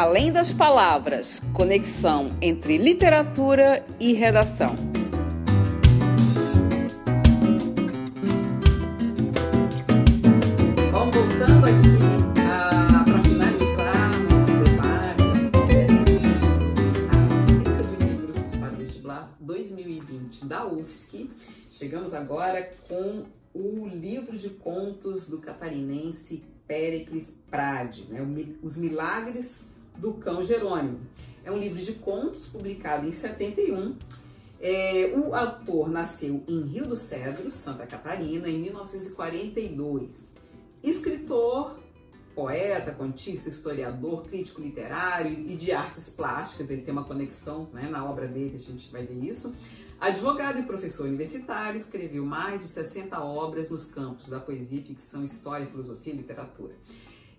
Além das palavras, conexão entre literatura e redação. Bom, voltando aqui ah, para finalizar nosso debate a lista de livros para vestibular 2020 da UFSC, chegamos agora com o livro de contos do catarinense Péricles Prade, né? Os Milagres do Cão Jerônimo. É um livro de contos publicado em 71. É, o autor nasceu em Rio dos Cedros, Santa Catarina, em 1942. Escritor, poeta, contista, historiador, crítico literário e de artes plásticas, ele tem uma conexão né, na obra dele, a gente vai ver isso. Advogado e professor universitário, escreveu mais de 60 obras nos campos da poesia, ficção, história, filosofia e literatura.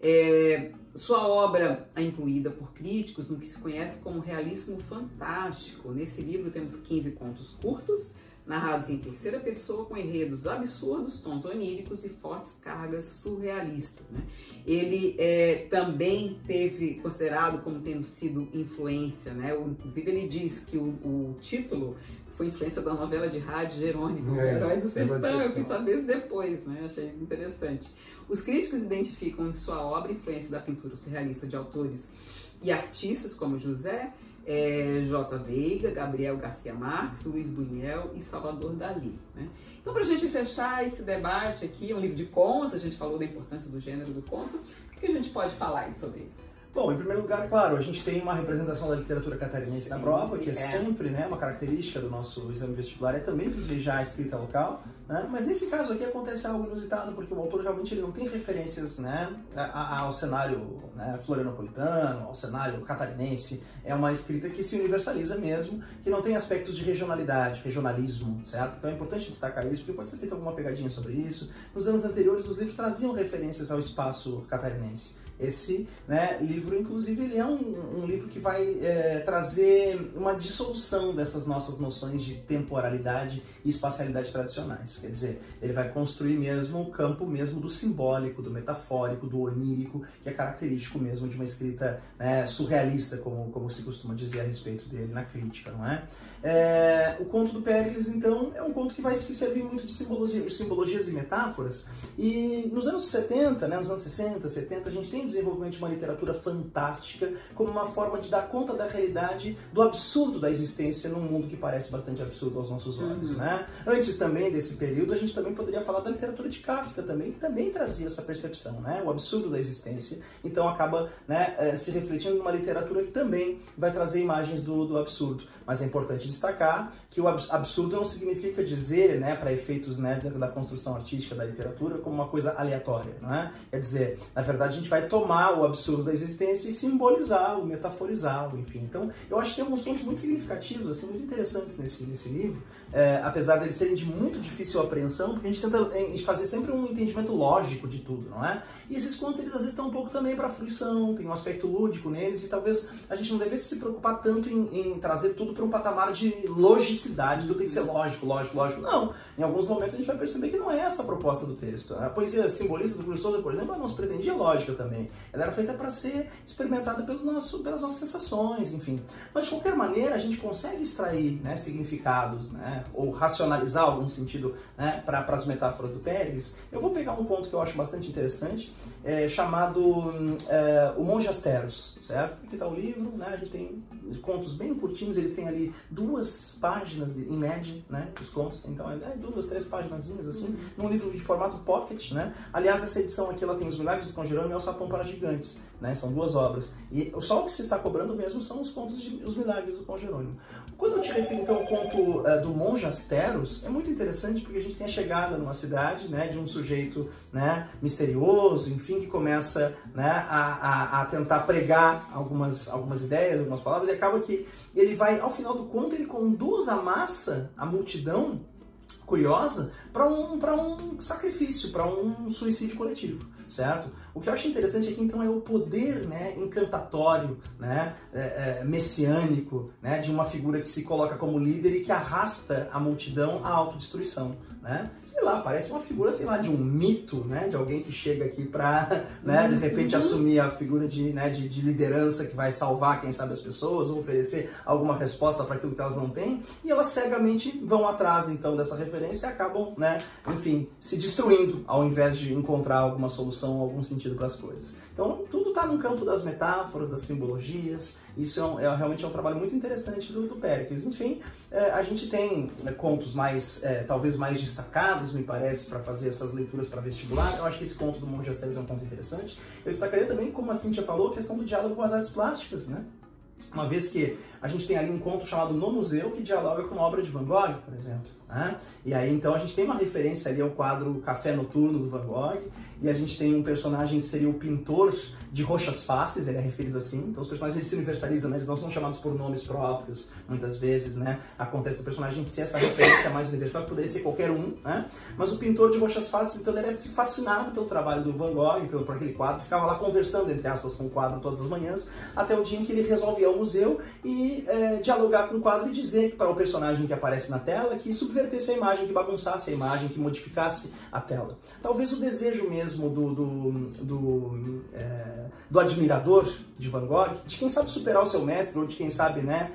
É, sua obra é incluída por críticos no que se conhece como realismo fantástico. Nesse livro temos 15 contos curtos, narrados em terceira pessoa, com enredos absurdos, tons oníricos e fortes cargas surrealistas. Né? Ele é, também teve considerado como tendo sido influência, né? inclusive ele diz que o, o título foi influência da novela de rádio Jerônimo, é, Herói do Sertão. Eu fui saber isso depois, né? Achei interessante. Os críticos identificam em sua obra influência da pintura surrealista de autores e artistas como José é, J. Veiga, Gabriel Garcia Marques, Luiz Buñuel e Salvador Dali. Né? Então, para a gente fechar esse debate aqui, um livro de contos, a gente falou da importância do gênero do conto, o que a gente pode falar sobre ele? Bom, em primeiro lugar, claro, a gente tem uma representação da literatura catarinense Sim, na prova, que é, é, sempre né, uma característica do nosso exame vestibular, é também privilegiar a escrita local, né? mas nesse caso aqui acontece algo inusitado, porque o autor realmente ele não tem referências né, ao cenário né, florianopolitano, ao cenário catarinense, é uma escrita que se universaliza mesmo, que não tem aspectos de regionalidade, regionalismo, certo? Então é importante destacar isso, porque pode ser feita alguma pegadinha sobre isso. Nos anos anteriores, os livros traziam referências ao espaço catarinense. Esse né, livro, inclusive, ele é um, um livro que vai é, trazer uma dissolução dessas nossas noções de temporalidade e espacialidade tradicionais. Quer dizer, ele vai construir mesmo o campo mesmo do simbólico, do metafórico, do onírico, que é característico mesmo de uma escrita né, surrealista, como, como se costuma dizer a respeito dele na crítica, não é? É? o conto do Péricles, então, é um conto que vai se servir muito de simbologia, simbologias e metáforas. E nos anos 70, né, nos anos 60, 70, a gente tem desenvolvimento de uma literatura fantástica como uma forma de dar conta da realidade, do absurdo da existência num mundo que parece bastante absurdo aos nossos olhos, uhum. né? Antes também desse período, a gente também poderia falar da literatura de Kafka também, que também trazia essa percepção, né? O absurdo da existência. Então acaba né, eh, se refletindo numa literatura que também vai trazer imagens do, do absurdo. Mas é importante destacar que o absurdo não significa dizer, né, para efeitos né, da construção artística da literatura, como uma coisa aleatória, não é? Quer dizer, na verdade a gente vai tomar o absurdo da existência e simbolizá-lo, metaforizá-lo, enfim. Então, eu acho que tem alguns pontos muito significativos, assim, muito interessantes nesse, nesse livro, é, apesar deles serem de muito difícil apreensão, porque a gente tenta é, fazer sempre um entendimento lógico de tudo, não é? E esses contos, eles às vezes estão um pouco também para fruição, tem um aspecto lúdico neles, e talvez a gente não devesse se preocupar tanto em, em trazer tudo para um patamar de logicidade, tudo tem que ser lógico, lógico, lógico. Não, em alguns momentos a gente vai perceber que não é essa a proposta do texto. A poesia simbolista do Cruz por exemplo, ela não se pretendia lógica também. Ela era feita para ser experimentada pelo nosso, pelas nossas sensações, enfim. Mas de qualquer maneira, a gente consegue extrair né, significados, né, ou racionalizar algum sentido né, para as metáforas do Pérez. Eu vou pegar um ponto que eu acho bastante interessante, é, chamado é, O Monge Asteros, certo? Aqui está o livro, né, a gente tem contos bem curtinhos, eles têm ali duas páginas de, em média, né? Os contos, então é, é duas, três páginas assim, uhum. num livro de formato pocket, né? Aliás, essa edição aqui ela tem os Milagres São Jerônimo e o Sapão para Gigantes, né? São duas obras. E só o que se está cobrando mesmo são os contos de Os Milagres do São Jerônimo. Quando eu te refiro então ao conto uh, do Monge Asteros, é muito interessante porque a gente tem a chegada numa cidade, né, de um sujeito, né, misterioso, enfim, que começa, né, a, a, a tentar pregar algumas, algumas ideias, algumas palavras e acaba que ele vai, ao final do conto, ele conduz a massa, a multidão, curiosa para um, um sacrifício, para um suicídio coletivo, certo? O que eu acho interessante aqui então é o poder né, encantatório, né, é, é, messiânico né, de uma figura que se coloca como líder e que arrasta a multidão à autodestruição né? Sei lá, parece uma figura, sei lá, de um mito, né? De alguém que chega aqui para, né, de repente uhum. assumir a figura de, né, de, de, liderança que vai salvar, quem sabe, as pessoas, ou oferecer alguma resposta para aquilo que elas não têm, e elas cegamente vão atrás, então, dessa referência e acabam, né, enfim, se destruindo, ao invés de encontrar alguma solução, algum sentido para as coisas. Então, tudo está no campo das metáforas, das simbologias, isso é, um, é, realmente é um trabalho muito interessante do, do Péricles. Enfim, é, a gente tem né, contos mais, é, talvez mais destacados, me parece, para fazer essas leituras para vestibular. Eu acho que esse conto do Monge Asteres é um conto interessante. Eu destacaria também, como a Cintia falou, a questão do diálogo com as artes plásticas, né? Uma vez que a gente tem ali um conto chamado No Museu, que dialoga com uma obra de Van Gogh, por exemplo. Né? E aí então a gente tem uma referência ali ao quadro Café Noturno do Van Gogh, e a gente tem um personagem que seria o pintor de roxas faces, ele é referido assim. Então os personagens eles se universalizam, né? eles não são chamados por nomes próprios, muitas vezes, né? Acontece o personagem ser essa referência mais universal, que poderia ser qualquer um, né? Mas o pintor de roxas faces, então ele era fascinado pelo trabalho do Van Gogh, pelo, por aquele quadro, ficava lá conversando, entre aspas, com o quadro todas as manhãs, até o dia em que ele resolve ir ao museu e é, dialogar com o quadro e dizer para o personagem que aparece na tela que subvertesse a imagem, que bagunçasse a imagem, que modificasse a tela. Talvez o desejo mesmo do, do, do é, do admirador de Van Gogh, de quem sabe superar o seu mestre, ou de quem sabe, né,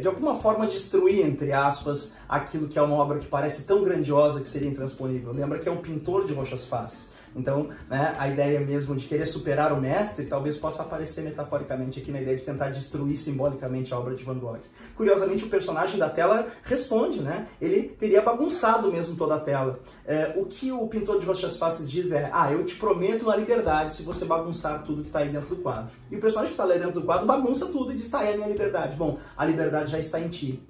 de alguma forma destruir, entre aspas, aquilo que é uma obra que parece tão grandiosa que seria intransponível. Lembra que é um pintor de roxas faces. Então, né, a ideia mesmo de querer superar o mestre talvez possa aparecer metaforicamente aqui na ideia de tentar destruir simbolicamente a obra de Van Gogh. Curiosamente, o personagem da tela responde, né? Ele teria bagunçado mesmo toda a tela. É, o que o pintor de Rochas Faces diz é: Ah, eu te prometo uma liberdade se você bagunçar tudo que está aí dentro do quadro. E o personagem que está ali dentro do quadro bagunça tudo e diz: Tá, é a minha liberdade. Bom, a liberdade já está em ti.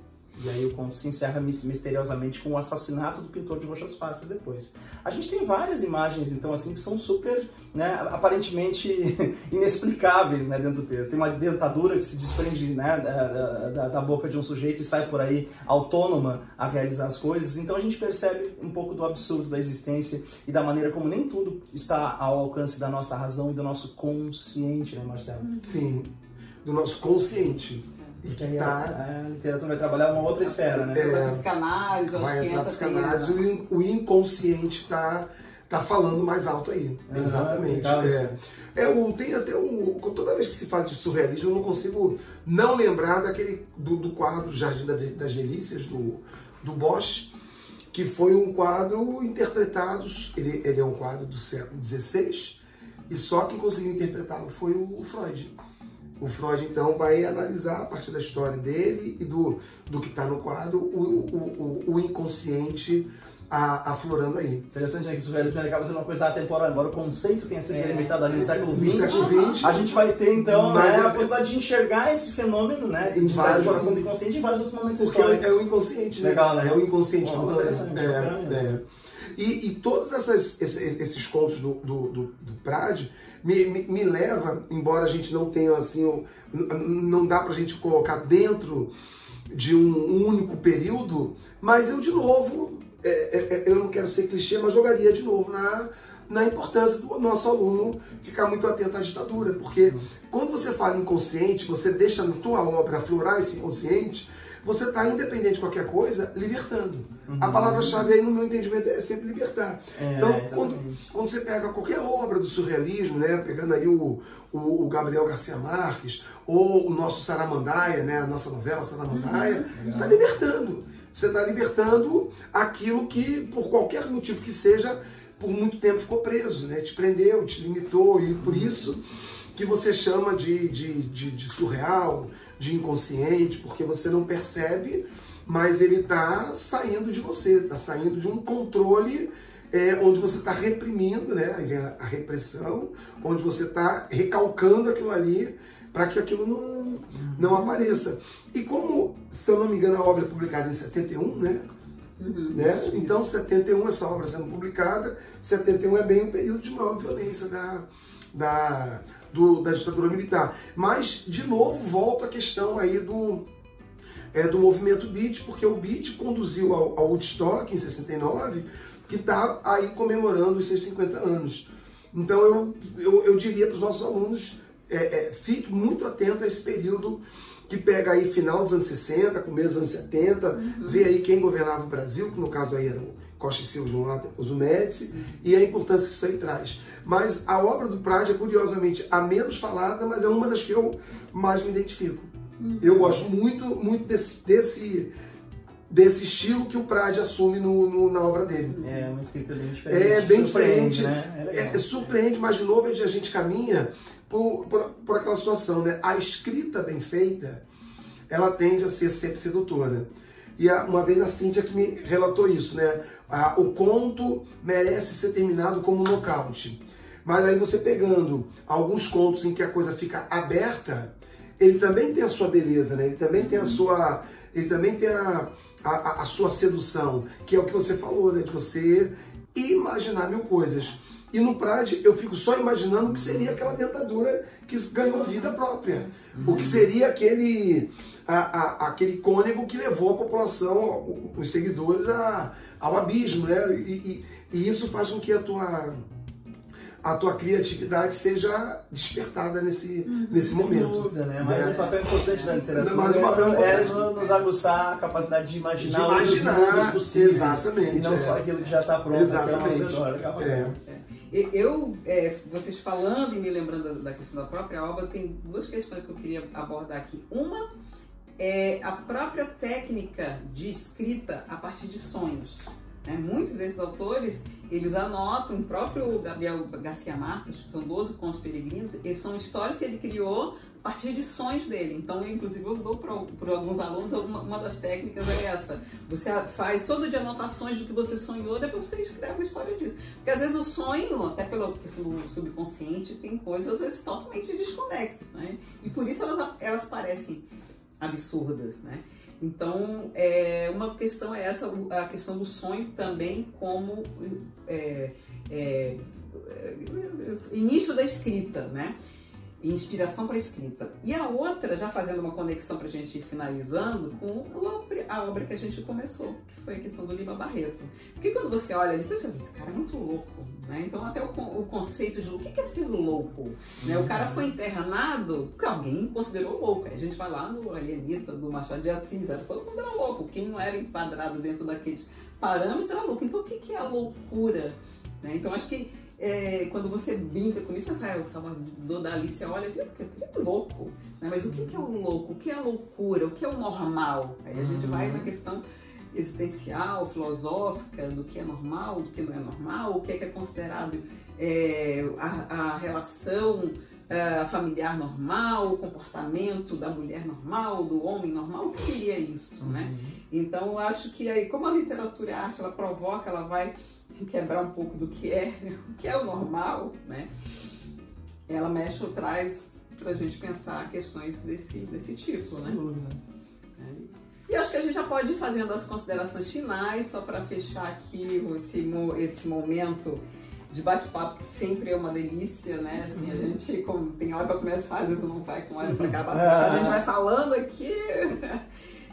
E aí o conto se encerra misteriosamente com o assassinato do pintor de roxas faces depois. A gente tem várias imagens, então, assim, que são super, né, aparentemente inexplicáveis, né, dentro do texto. Tem uma dentadura que se desprende, né, da, da, da, boca de um sujeito e sai por aí autônoma a realizar as coisas. Então a gente percebe um pouco do absurdo da existência e da maneira como nem tudo está ao alcance da nossa razão e do nosso consciente, né, Marcelo? Sim, do nosso consciente. E que aí tá, a, a literatura vai trabalhar uma outra esfera, né? É, psicanálise, vai entrar psicanálise, o, o inconsciente está tá falando mais alto aí. Uhum, Exatamente. É. É, o, tem até um. Toda vez que se fala de surrealismo, eu não consigo não lembrar daquele do, do quadro Jardim das Delícias, do, do Bosch, que foi um quadro interpretado. Ele, ele é um quadro do século XVI, e só quem conseguiu interpretá-lo foi o, o Freud. O Freud, então, vai analisar a partir da história dele e do, do que está no quadro, o, o, o, o inconsciente a, aflorando aí. Interessante, né? Que o surrealismo acaba sendo uma coisa atemporal, embora o conceito tenha sido é. limitado ali no século XX. século XX a gente vai ter, então, né, a possibilidade de enxergar esse fenômeno, né? Em vários coração do inconsciente em vários outros momentos Porque históricos. é o inconsciente, né? Legal, né? É o inconsciente. Bom, interessante, é, é. E, e todos essas, esses, esses contos do, do, do, do Prade me, me, me, leva, embora a gente não tenha assim, não dá pra gente colocar dentro de um único período, mas eu de novo, é, é, é, eu não quero ser clichê, mas jogaria de novo na, na importância do nosso aluno ficar muito atento à ditadura, porque quando você fala inconsciente, você deixa na tua obra aflorar esse inconsciente, você está, independente de qualquer coisa, libertando. Uhum. A palavra-chave aí, no meu entendimento, é sempre libertar. É, então, quando, quando, você pega qualquer obra do surrealismo, né, pegando aí o, o, o Gabriel Garcia Marques, ou o nosso Saramandaia, né, a nossa novela Saramandaia, uhum. você está libertando. Você está libertando aquilo que, por qualquer motivo que seja, por muito tempo ficou preso, né? te prendeu, te limitou, e por isso que você chama de, de, de, de surreal, de inconsciente, porque você não percebe, mas ele está saindo de você, está saindo de um controle é, onde você está reprimindo, né? Aí vem a, a repressão, onde você está recalcando aquilo ali para que aquilo não, não apareça. E como, se eu não me engano, a obra é publicada em 71, né? Uhum. né? Então, 71, essa obra sendo publicada, 71 é bem o período de maior violência da, da, do, da ditadura militar. Mas, de novo, volta a questão aí do, é, do movimento Beat, porque o Beat conduziu ao, ao Woodstock em 69, que está aí comemorando os seus 50 anos. Então eu, eu, eu diria para os nossos alunos, é, é, fique muito atento a esse período que pega aí final dos anos 60, começo dos anos 70, uhum. vê aí quem governava o Brasil, que no caso aí era o Costa e Silva, o Médici, e a importância que isso aí traz. Mas a obra do Prade é curiosamente a menos falada, mas é uma das que eu mais me identifico. Uhum. Eu gosto muito, muito desse, desse, desse estilo que o Prade assume no, no, na obra dele. É uma escrita bem diferente. É bem diferente. Né? É, é, surpreende, mas de novo a gente caminha por, por, por aquela situação, né? A escrita bem feita, ela tende a ser sempre sedutora. E uma vez a Cíntia que me relatou isso, né? o conto merece ser terminado como um nocaute. Mas aí você pegando alguns contos em que a coisa fica aberta, ele também tem a sua beleza, né? Ele também tem a sua, ele também tem a, a, a sua sedução, que é o que você falou, né? De você imaginar mil coisas. E no Prade eu fico só imaginando o que seria aquela dentadura que ganhou vida própria. Uhum. O que seria aquele, a, a, aquele cônego que levou a população, os seguidores, a, ao abismo, né? E, e, e isso faz com que a tua a tua criatividade seja despertada nesse, uhum. nesse momento. Dúvida, né? Mas é. um papel importante da literatura Mas o papel é, é nos aguçar a capacidade de imaginar, de imaginar os mundos possíveis. Exatamente. E não é. só aquilo que já está pronto. Exatamente. É. Eu, é, vocês falando e me lembrando da questão da própria obra, tem duas questões que eu queria abordar aqui. Uma é a própria técnica de escrita a partir de sonhos. Né? Muitos desses autores, eles anotam, o próprio Gabriel Garcia Marques, que são 12 contos peregrinos, eles são histórias que ele criou a partir de sonhos dele. Então, eu, inclusive, eu dou para alguns alunos, uma, uma, das técnicas é essa. Você faz todo dia anotações do que você sonhou, depois você escreve uma história disso. Porque, às vezes, o sonho, até pelo subconsciente, tem coisas, vezes, totalmente desconexas, né? E por isso elas, elas parecem absurdas, né? Então, é, uma questão é essa, a questão do sonho também como é, é, é início da escrita, né? Inspiração para escrita. E a outra, já fazendo uma conexão para a gente ir finalizando, com a obra que a gente começou, que foi a questão do Lima Barreto. Porque quando você olha ali, você diz, esse cara é muito louco. Né? Então, até o, o, conceito de o que é ser louco? Né? O cara foi internado porque alguém considerou louco. Aí a gente vai lá no alienista do Machado de Assis, era, todo mundo era louco. Quem não era enquadrado dentro daqueles parâmetros era louco. Então, o que é a loucura? Né? Então, acho que é, quando você brinca com isso, é, o Salvador da Alice olha, que é louco. Né? Mas o que é o louco? O que é a loucura? O que é o normal? Aí a gente vai na uhum. questão existencial, filosófica, do que é normal, do que não é normal, o que é, que é considerado é, a, a, relação é, familiar normal, o comportamento da mulher normal, do homem normal, o que seria isso, né? Uhum. Então, eu acho que aí, como a literatura e a arte, ela provoca, ela vai quebrar um pouco do que é, o que é o normal, né? Ela mexe ou traz para a gente pensar questões desse, desse tipo, né? É. E acho que a gente já pode ir fazendo as considerações finais, só para fechar aqui esse, esse momento de bate-papo, que sempre é uma delícia, né? Assim, a uhum. gente, como tem hora para começar, às vezes não vai com hora para acabar, a gente vai falando aqui.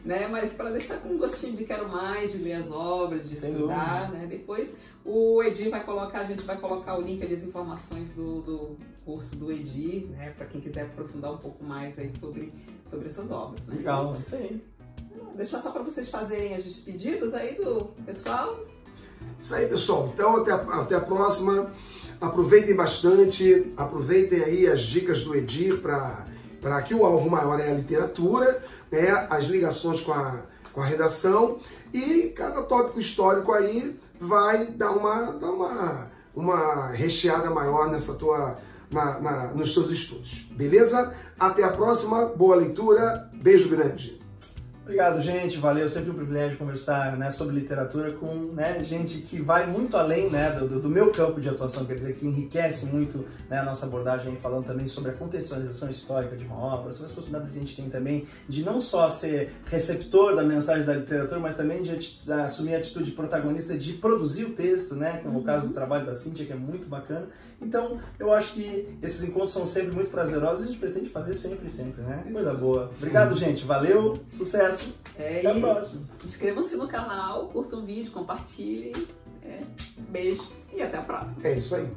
Né? Mas para deixar com um gostinho de quero mais, de ler as obras, de estudar, né? Depois o Edir vai colocar, a gente vai colocar o link ali, as informações do, do curso do Edir, né? Para quem quiser aprofundar um pouco mais aí sobre, sobre essas obras, né? Legal, isso aí. Deixar só para vocês fazerem as despedidas aí do pessoal. Isso aí, pessoal. Então, até a, até a próxima. Aproveitem bastante, aproveitem aí as dicas do Edir para para que o alvo maior é a literatura, né, as ligações com a, com a redação e cada tópico histórico aí vai dar uma, dar uma, uma recheada maior nessa tua, na, na, nos teus estudos. Beleza? Até a próxima, boa leitura, beijo grande. Obrigado, gente. Valeu. Sempre um privilégio conversar né, sobre literatura com né, gente que vai muito além né, do, do, meu campo de atuação, quer dizer, que enriquece muito né, a nossa abordagem, falando também sobre a contextualização histórica de uma obra, sobre as possibilidades que a gente tem também de não só ser receptor da mensagem da literatura, mas também de, de assumir a atitude protagonista de produzir o texto, né, como uhum. o caso do trabalho da Cíntia, que é muito bacana. Então, eu acho que esses encontros são sempre muito prazerosos e a gente pretende fazer sempre, sempre, né? Coisa boa. Obrigado, gente. Valeu, sucesso. É, Até a próxima. Inscrevam-se no canal, curtam o vídeo, compartilhem. É, beijo e até a próxima. É isso aí.